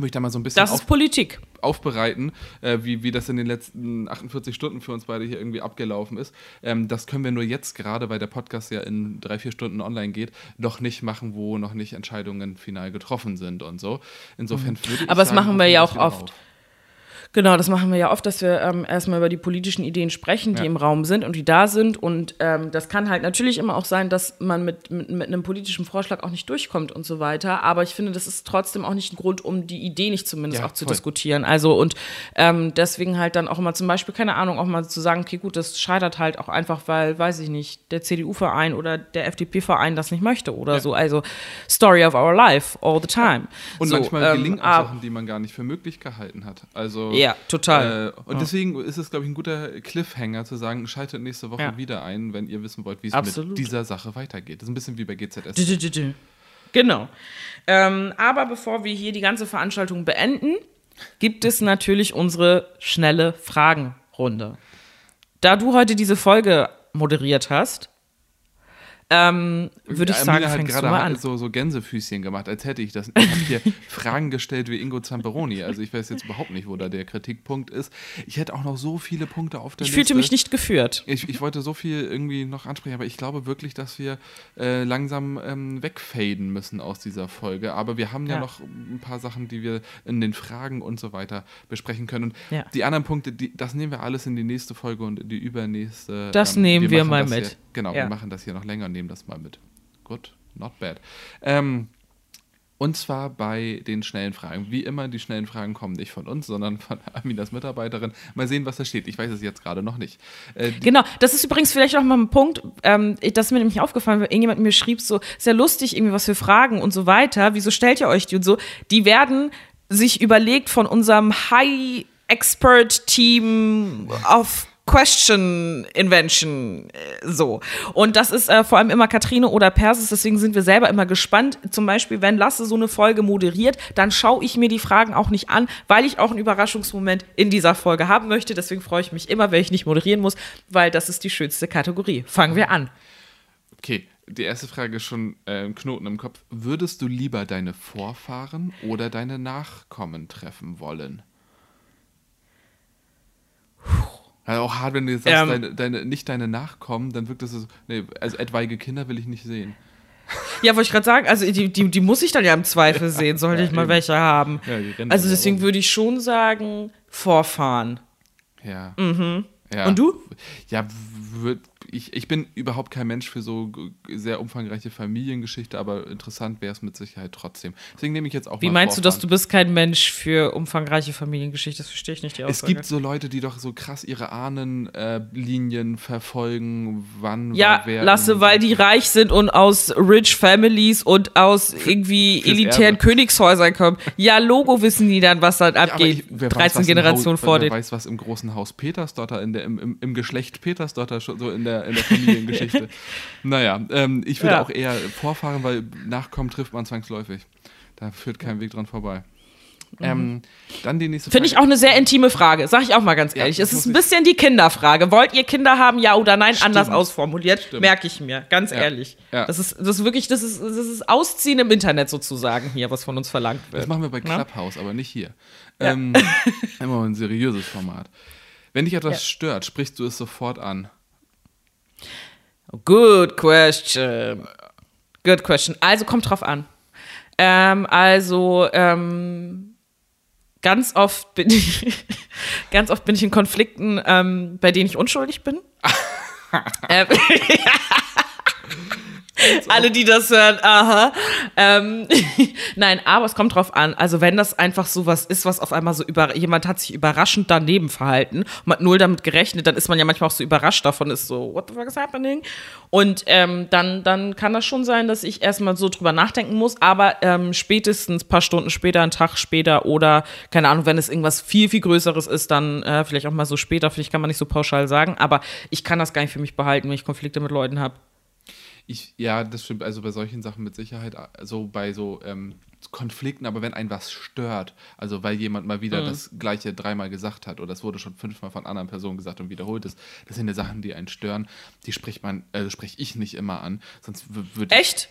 möchte da mal so ein bisschen das ist Politik. aufbereiten, äh, wie, wie das in den letzten 48 Stunden für uns beide hier irgendwie abgelaufen ist. Ähm, das können wir nur jetzt gerade, weil der Podcast ja in drei, vier Stunden online geht, noch nicht machen, wo noch nicht Entscheidungen final getroffen sind und so. Insofern mhm. würde ich Aber das machen wir ja auch oft. Auf. Genau, das machen wir ja oft, dass wir ähm, erstmal über die politischen Ideen sprechen, die ja. im Raum sind und die da sind. Und ähm, das kann halt natürlich immer auch sein, dass man mit, mit, mit, einem politischen Vorschlag auch nicht durchkommt und so weiter. Aber ich finde, das ist trotzdem auch nicht ein Grund, um die Idee nicht zumindest ja, auch zu voll. diskutieren. Also und ähm, deswegen halt dann auch immer zum Beispiel, keine Ahnung, auch mal zu sagen, okay, gut, das scheitert halt auch einfach, weil, weiß ich nicht, der CDU-Verein oder der FDP-Verein das nicht möchte oder ja. so. Also Story of our life all the time. Und so, manchmal gelingen auch Sachen, die man gar nicht für möglich gehalten hat. Also ja, total. Äh, und ja. deswegen ist es, glaube ich, ein guter Cliffhanger zu sagen, schaltet nächste Woche ja. wieder ein, wenn ihr wissen wollt, wie es mit dieser Sache weitergeht. Das ist ein bisschen wie bei GZS. Du, du, du, genau. Ähm, aber bevor wir hier die ganze Veranstaltung beenden, gibt es natürlich unsere schnelle Fragenrunde. Da du heute diese Folge moderiert hast, ähm, würde ich Amina sagen, hat fängst du gerade mal an. so, so Gänsefüßchen gemacht, als hätte ich das. Ich habe hier Fragen gestellt wie Ingo Zamperoni. Also ich weiß jetzt überhaupt nicht, wo da der Kritikpunkt ist. Ich hätte auch noch so viele Punkte auf der Ich Liste. fühlte mich nicht geführt. Ich, ich wollte so viel irgendwie noch ansprechen, aber ich glaube wirklich, dass wir äh, langsam ähm, wegfaden müssen aus dieser Folge. Aber wir haben ja. Ja. noch ein paar Sachen, die wir in den Fragen und so weiter besprechen können. Und Ja. die anderen Punkte, die, das nehmen wir alles in die nächste Folge und in die übernächste. Das nehmen wir machen mal mit. Hier, genau, Ja. wir machen das hier noch länger und nehmen das mal mit. Gut, not bad. Ähm, und zwar bei den schnellen Fragen. Wie immer, die schnellen Fragen kommen nicht von uns, sondern von Aminas Mitarbeiterin. Mal sehen, was da steht. Ich weiß es jetzt gerade noch nicht. Äh, Genau, das ist übrigens vielleicht auch mal ein Punkt, ähm, das ist mir nämlich aufgefallen, weil irgendjemand mir schrieb so, sehr lustig, irgendwie was für Fragen und so weiter, wieso stellt ihr euch die und so, die werden sich überlegt von unserem High-Expert-Team auf Question Invention äh, so. Und das ist äh, vor allem immer Katrine oder Persis, deswegen sind wir selber immer gespannt. Zum Beispiel, wenn Lasse so eine Folge moderiert, dann schaue ich mir die Fragen auch nicht an, weil ich auch einen Überraschungsmoment in dieser Folge haben möchte. Deswegen freue ich mich immer, wenn ich nicht moderieren muss, weil das ist die schönste Kategorie. Fangen wir an. Okay, die erste Frage ist schon äh, ein Knoten im Kopf. Würdest du lieber deine Vorfahren oder deine Nachkommen treffen wollen? Also auch hart, wenn du jetzt sagst, Ähm. deine, deine, nicht deine Nachkommen, dann wirkt das so, nee, also etwaige Kinder will ich nicht sehen. Ja, wollte ich gerade sagen, also die, die, die muss ich dann ja im Zweifel sehen, sollte Ja, ich mal eben. welche haben. Ja, die Also deswegen würde ich schon sagen, Vorfahren. Ja. ja. Mhm. Und du? Ja, würd, ich, ich bin überhaupt kein Mensch für so sehr umfangreiche Familiengeschichte, aber interessant wäre es mit Sicherheit trotzdem. Deswegen nehme ich jetzt auch Wie mal meinst du, dass du Vorfahren. bist kein Mensch für umfangreiche Familiengeschichte? Das verstehe ich nicht, die Es gibt so Leute, die doch so krass ihre Ahnenlinien äh, verfolgen, wann ja, wer Lasse, in- weil die reich sind und aus rich families und aus irgendwie elitären Erbe. Königshäusern kommen. Ja, Logo wissen die dann, was dann Ja, aber abgeht. ich- wer weiß, 13 was im Generationen vor wer dir. weiß, was im großen Haus Petersdotter, in der, im, im, im Geschlecht Petersdotter, schon so in der, in der Familiengeschichte. naja, ähm, ich würde Ja. auch eher vorfahren, weil Nachkommen trifft man zwangsläufig. Da führt kein Weg dran vorbei. Ähm, dann die nächste Mhm. Finde ich Frage. auch eine sehr intime Frage, sag ich auch mal ganz ehrlich. das es ist ein bisschen die Kinderfrage. Wollt ihr Kinder haben, ja oder nein? Anders Stimmt. ausformuliert, Stimmt. merke ich mir, ganz Ja. ehrlich. Ja. Das, ist, das ist wirklich, das ist, das ist Ausziehen im Internet sozusagen hier, was von uns verlangt wird. Das machen wir bei Na? Clubhouse, aber nicht hier. Ja. Ähm, immer ein seriöses Format. Wenn dich etwas Ja. stört, sprichst du es sofort an. Good question. Good question. Also kommt drauf an. Ähm, also ähm, ganz oft bin ich ganz oft bin ich in Konflikten, ähm, bei denen ich unschuldig bin. ähm, Alle, die das hören, aha. Ähm, Nein, aber es kommt drauf an. Also wenn das einfach so was ist, was auf einmal so über jemand hat sich überraschend daneben verhalten und hat null damit gerechnet, dann ist man ja manchmal auch so überrascht davon, ist so, what the fuck is happening? Und ähm, dann, dann kann das schon sein, dass ich erstmal so drüber nachdenken muss, aber ähm, spätestens ein paar Stunden später, einen Tag später oder, keine Ahnung, wenn es irgendwas viel, viel Größeres ist, dann äh, vielleicht auch mal so später, vielleicht kann man nicht so pauschal sagen, aber ich kann das gar nicht für mich behalten, wenn ich Konflikte mit Leuten habe. Ich, ja, das stimmt. Also bei solchen Sachen mit Sicherheit, also bei so ähm, Konflikten, aber wenn ein was stört, also weil jemand mal Mhm. wieder das Gleiche dreimal gesagt hat oder es wurde schon fünfmal von anderen Personen gesagt und wiederholt ist, das sind ja Sachen, die einen stören, die spricht man, äh, spreche ich nicht immer an, sonst würde ich. Echt?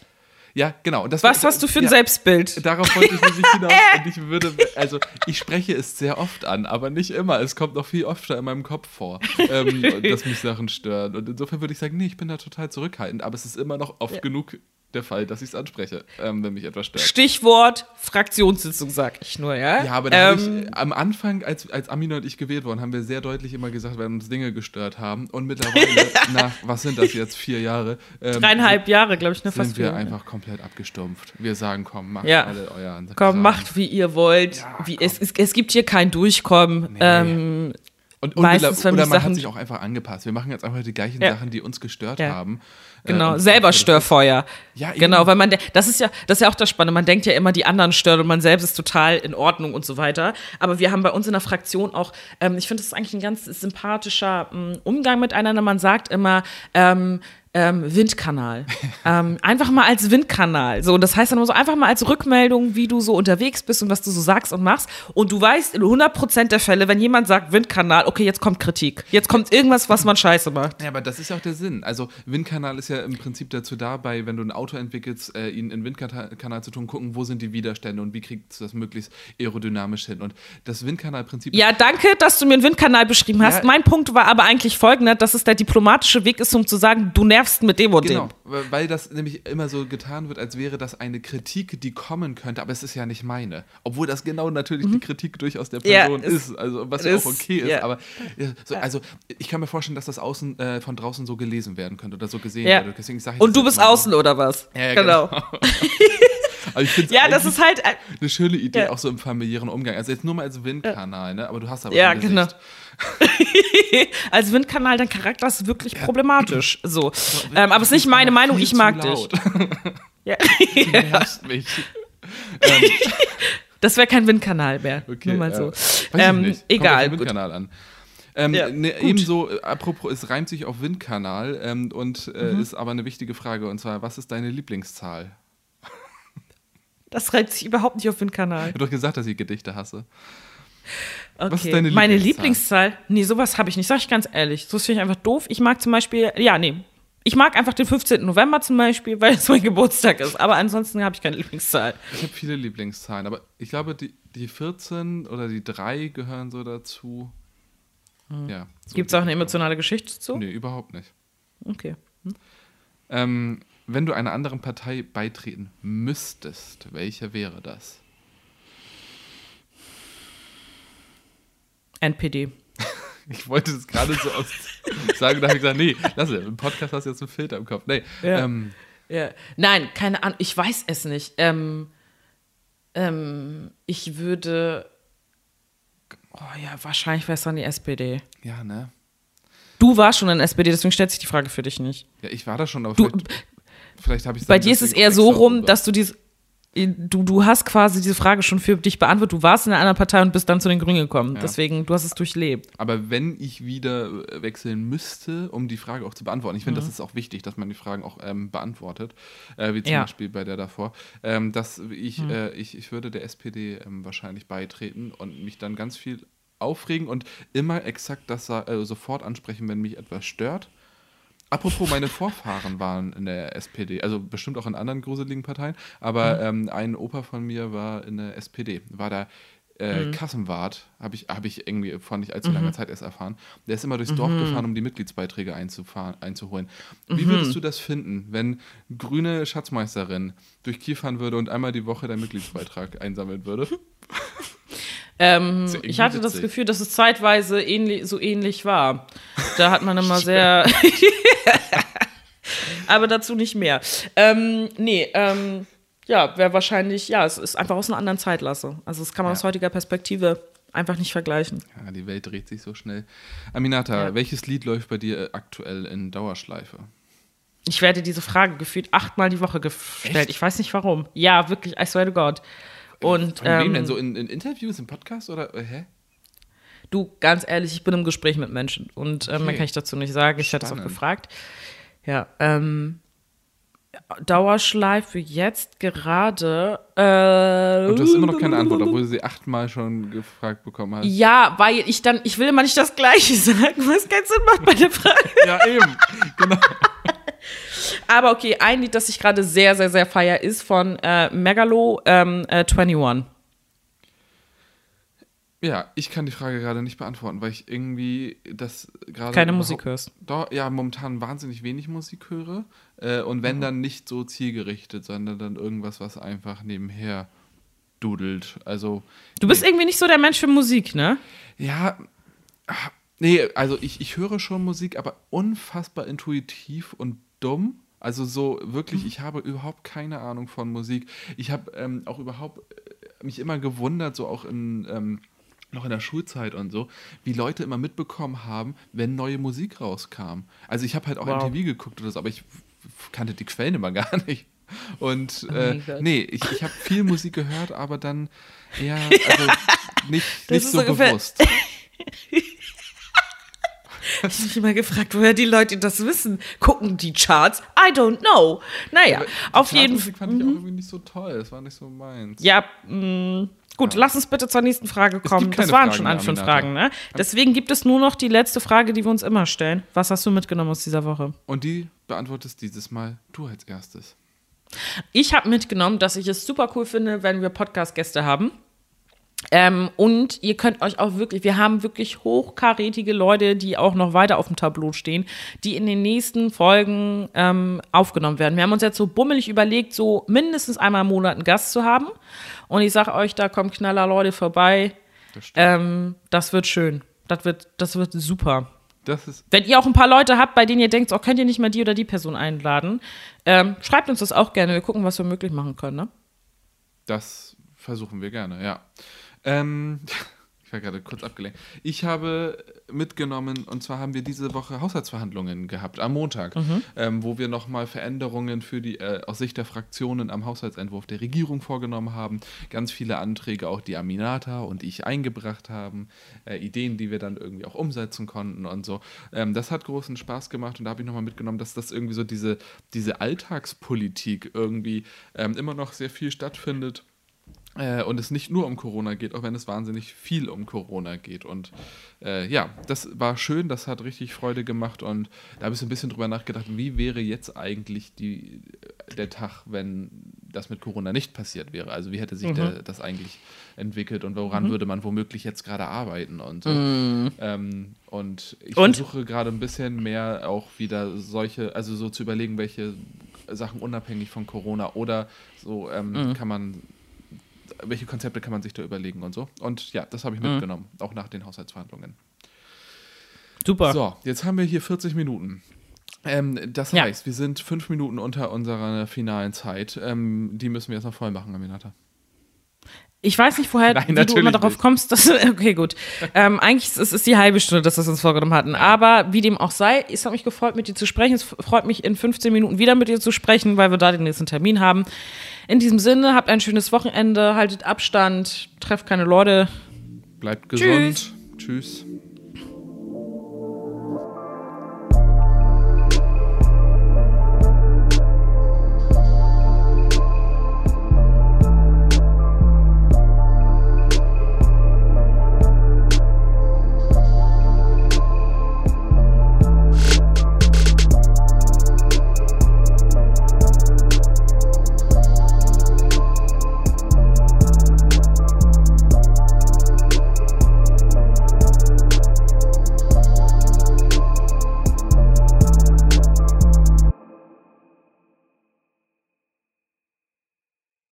Ja, genau. Und das Was hast du für ein ja, Selbstbild? Darauf wollte ich nämlich hinaus. und ich würde, also ich spreche es sehr oft an, aber nicht immer. Es kommt noch viel öfter in meinem Kopf vor, ähm, dass mich Sachen stören. Und insofern würde ich sagen, nee, ich bin da total zurückhaltend. Aber es ist immer noch oft genug der Fall, dass ich es anspreche, ähm, wenn mich etwas stört. Stichwort Fraktionssitzung, sag ich nur, ja? Ja, aber da ähm, ich, am Anfang, als, als Amina und ich gewählt wurden, haben wir sehr deutlich immer gesagt, wenn uns Dinge gestört haben. Und mittlerweile, nach, was sind das jetzt, vier Jahre? Ähm, dreieinhalb Jahre, glaube ich, ne, sind fast wir vier. einfach komplett abgestumpft. Wir sagen, komm, macht Ja. alle euer Komm, macht wie ihr wollt. wie, es, es, es gibt hier kein Durchkommen. Ähm, Und, und Meistens, oder, man Sachen- hat sich auch einfach angepasst. Wir machen jetzt einfach die gleichen Ja. Sachen, die uns gestört Ja. haben. Genau, Äh, selber Störfeuer. Ja, eben. Genau, weil man, das ist ja, das ist ja auch das Spannende. Man denkt ja immer, die anderen stören und man selbst ist total in Ordnung und so weiter. Aber wir haben bei uns in der Fraktion auch, ähm, ich finde, das ist eigentlich ein ganz sympathischer ähm, Umgang miteinander. Man sagt immer, ähm, äh, ähm, Windkanal. ähm, einfach mal als Windkanal. So, und das heißt dann immer so einfach mal als Rückmeldung, wie du so unterwegs bist und was du so sagst und machst. Und du weißt in 100% der Fälle, wenn jemand sagt Windkanal, okay, jetzt kommt Kritik. Jetzt kommt irgendwas, was man scheiße macht. Ja, aber das ist ja auch der Sinn. Also Windkanal ist ja im Prinzip dazu dabei, wenn du ein Auto entwickelst, äh, ihn in Windkanal zu tun, gucken, wo sind die Widerstände und wie kriegst du das möglichst aerodynamisch hin. Und das Windkanalprinzip. Ja, danke, dass du mir einen Windkanal beschrieben hast. Ja. Mein Punkt war aber eigentlich folgender, dass es der diplomatische Weg ist, um zu sagen, du nervst mit dem und Genau, dem. weil das nämlich immer so getan wird, als wäre das eine Kritik, die kommen könnte, aber es ist ja nicht meine. Obwohl das genau natürlich die Kritik durchaus der Mhm. Ja, Person ist- ist, also was ja auch okay ist. ja. Aber so, also ich kann mir vorstellen, dass das außen äh, von draußen so gelesen werden könnte oder so gesehen Ja. wird. Deswegen sag ich Und du bist außen oder was? Ja, genau. Ich finde Ja, das ist halt. äh, eine schöne Idee, Ja. auch so im familiären Umgang. Also jetzt nur mal als Windkanal, ne? Aber du hast aber Ja, ein genau. Als Windkanal, dein Charakter ist wirklich problematisch. So. Ähm, aber es ist nicht meine Meinung, ich mag dich. Ja. Du nervst mich. ähm, Das wäre kein Windkanal mehr. Okay, Nur mal ja. so. Weiß Ähm. Kommt egal. gut. Windkanal an. Ähm, Ja, ne, ebenso, äh, apropos, es reimt sich auf Windkanal ähm, und äh, Mhm. ist aber eine wichtige Frage und zwar, was ist deine Lieblingszahl? Das reizt sich überhaupt nicht auf Windkanal. Ich habe doch gesagt, dass ich Gedichte hasse. Okay. Was ist deine Meine Lieblingszahl? Nee, sowas habe ich nicht. Sag ich ganz ehrlich. So finde ich einfach doof. Ich mag zum Beispiel, ja, nee. Ich mag einfach den 15. November zum Beispiel, weil es mein Geburtstag ist. Aber ansonsten habe ich keine Lieblingszahl. Ich habe viele Lieblingszahlen, aber ich glaube, die, die 14 oder die 3 gehören so dazu. Ja. So Gibt es auch eine emotionale Geschichte zu? Nee, überhaupt nicht. Okay. Ähm, wenn du einer anderen Partei beitreten müsstest, welche wäre das? NPD. Ich wollte das gerade so aus sagen, da habe ich gesagt, nee, lass es. Im Podcast hast du jetzt einen Filter im Kopf. Nee, Ja. ähm, Ja. Nein, keine Ahnung. Ich weiß es nicht. Ähm, ähm, ich würde. Oh ja, wahrscheinlich wäre es dann die SPD. ja, ne? Du warst schon in der SPD, deswegen stellt sich die Frage für dich nicht. Ja, ich war da schon, aber Du- vielleicht, vielleicht habe ich Bei dir ist es eher so rum, dass du dies, du, du hast quasi diese Frage schon für dich beantwortet. Du warst in einer anderen Partei und bist dann zu den Grünen gekommen. Ja. Deswegen, du hast es durchlebt. Aber wenn ich wieder äh, wechseln müsste, um die Frage auch zu beantworten, ich finde, Mhm. das ist auch wichtig, dass man die Fragen auch ähm, beantwortet, äh, wie zum Ja. Mhm. Beispiel bei der davor, ähm, dass ich, äh, ich, ich würde der SPD ähm, wahrscheinlich beitreten und mich dann ganz viel aufregen und immer exakt das äh, sofort ansprechen, wenn mich etwas stört. Apropos, meine Vorfahren waren in der SPD, also bestimmt auch in anderen gruseligen Parteien, aber Mhm. ähm, ein Opa von mir war in der SPD, war da äh, Mhm. Kassenwart, habe ich, hab ich irgendwie vor nicht allzu langer Zeit erst erfahren. Der ist immer durchs Dorf Mhm. gefahren, um die Mitgliedsbeiträge einzufahren, einzuholen. Wie würdest du das finden, wenn grüne Schatzmeisterin durch Kiel fahren würde und einmal die Woche deinen Mitgliedsbeitrag einsammeln würde? Ähm, ja ich hatte das witzig. Gefühl, dass es zeitweise ähnlich, so ähnlich war. Da hat man immer sehr. Aber dazu nicht mehr. Ähm, nee, ähm, ja, wäre wahrscheinlich, ja, es ist einfach aus einer anderen Zeitlasse. Also, das kann man Ja. aus heutiger Perspektive einfach nicht vergleichen. Ja, die Welt dreht sich so schnell. Aminata, Ja. welches Lied läuft bei dir äh, aktuell in Dauerschleife? Ich werde diese Frage gefühlt achtmal die Woche gestellt. Echt? Ich weiß nicht warum. Ja, wirklich, I swear to God. Und Von wem ähm, denn? So in, in Interviews, im Podcast oder äh, hä? Du, ganz ehrlich, ich bin im Gespräch mit Menschen und mehr Okay. kann ich dazu nicht sagen. Ich hätte es auch gefragt. Ja, ähm, Dauerschleife jetzt gerade. Äh, Und du hast immer noch keine Antwort, obwohl du sie achtmal schon gefragt bekommen hast. Ja, weil ich dann, ich will immer nicht das Gleiche sagen, was keinen Sinn macht bei der Frage. Ja, eben. genau. Aber okay, ein Lied, das ich gerade sehr, sehr, sehr feier, ist von äh, Megalo ähm, äh, 21. Ja, ich kann die Frage gerade nicht beantworten, weil ich irgendwie das gerade. Keine Musik hörst. Doch, ja, momentan wahnsinnig wenig Musik höre. Äh, und Mhm. wenn dann nicht so zielgerichtet, sondern dann irgendwas, was einfach nebenher dudelt. Also. Du bist irgendwie nicht so der Mensch für Musik, ne? Ja, nee, also ich, ich höre schon Musik, aber unfassbar intuitiv und dumm. Also so wirklich, ich habe überhaupt keine Ahnung von Musik. Ich habe ähm, auch überhaupt äh, mich immer gewundert, so auch in, ähm, noch in der Schulzeit und so, wie Leute immer mitbekommen haben, wenn neue Musik rauskam. Also ich habe halt auch Wow. MTV geguckt oder so, aber ich kannte die Quellen immer gar nicht. Und Oh äh, nee, ich, ich habe viel Musik gehört, aber dann eher, also nicht, nicht so bewusst. Ich habe mich immer gefragt, woher die Leute das wissen. Gucken die Charts? I don't know. Naja, auf jeden Fall. fand ich auch irgendwie nicht so toll. Das war nicht so meins. Ja, mh, gut, lass uns bitte zur nächsten Frage kommen. Das waren Fragen schon alle fünf. Fragen, ne? Deswegen gibt es nur noch die letzte Frage, die wir uns immer stellen. Was hast du mitgenommen aus dieser Woche? Und die beantwortest dieses Mal du als erstes. Ich habe mitgenommen, dass ich es super cool finde, wenn wir Podcast-Gäste haben. Ähm, und ihr könnt euch auch wirklich, wir haben wirklich hochkarätige Leute, die auch noch weiter auf dem Tableau stehen, die in den nächsten Folgen ähm, aufgenommen werden. Wir haben uns jetzt so bummelig überlegt, so mindestens einmal im Monat einen Gast zu haben. Und ich sage euch, da kommen knaller Leute vorbei. Das. Ähm, das wird schön. Das wird, das wird super. Das Wenn ihr auch ein paar Leute habt, bei denen ihr denkt, oh, könnt ihr nicht mal die oder die Person einladen, ähm, schreibt uns das auch gerne. Wir gucken, was wir möglich machen können. Ne? Das versuchen wir gerne, ja. Ähm, ich war gerade kurz abgelenkt. Ich habe mitgenommen, und zwar haben wir diese Woche Haushaltsverhandlungen gehabt, am Montag, ähm, wo wir nochmal Veränderungen für die, äh, aus Sicht der Fraktionen am Haushaltsentwurf der Regierung vorgenommen haben. Ganz viele Anträge, auch die Aminata und ich eingebracht haben, äh, Ideen, die wir dann irgendwie auch umsetzen konnten und so. Ähm, das hat großen Spaß gemacht und da habe ich nochmal mitgenommen, dass das irgendwie so diese, diese Alltagspolitik irgendwie ähm, immer noch sehr viel stattfindet. Äh, und es nicht nur um Corona geht, auch wenn es wahnsinnig viel um Corona geht. Und äh, ja, das war schön, das hat richtig Freude gemacht. Und da habe ich so ein bisschen drüber nachgedacht, wie wäre jetzt eigentlich die, der Tag, wenn das mit Corona nicht passiert wäre? Also wie hätte sich der, das eigentlich entwickelt und woran würde man womöglich jetzt gerade arbeiten und so. Ähm, und ich Und? versuche gerade ein bisschen mehr auch wieder solche, also so zu überlegen, welche Sachen unabhängig von Corona oder so ähm, kann man welche Konzepte kann man sich da überlegen und so. Und ja, das habe ich mitgenommen, auch nach den Haushaltsverhandlungen. Super. So, jetzt haben wir hier 40 Minuten. Ähm, das Ja. heißt, wir sind fünf Minuten unter unserer finalen Zeit. Ähm, die müssen wir jetzt noch voll machen, Aminata. Ich weiß nicht, woher Nein, wie du immer darauf nicht. kommst, dass okay, gut. ähm, eigentlich ist es ist die halbe Stunde, dass wir es uns vorgenommen hatten. Aber wie dem auch sei, es hat mich gefreut, mit dir zu sprechen. Es freut mich, in 15 Minuten wieder mit dir zu sprechen, weil wir da den nächsten Termin haben. In diesem Sinne, habt ein schönes Wochenende, haltet Abstand, trefft keine Leute. Bleibt gesund. Tschüss.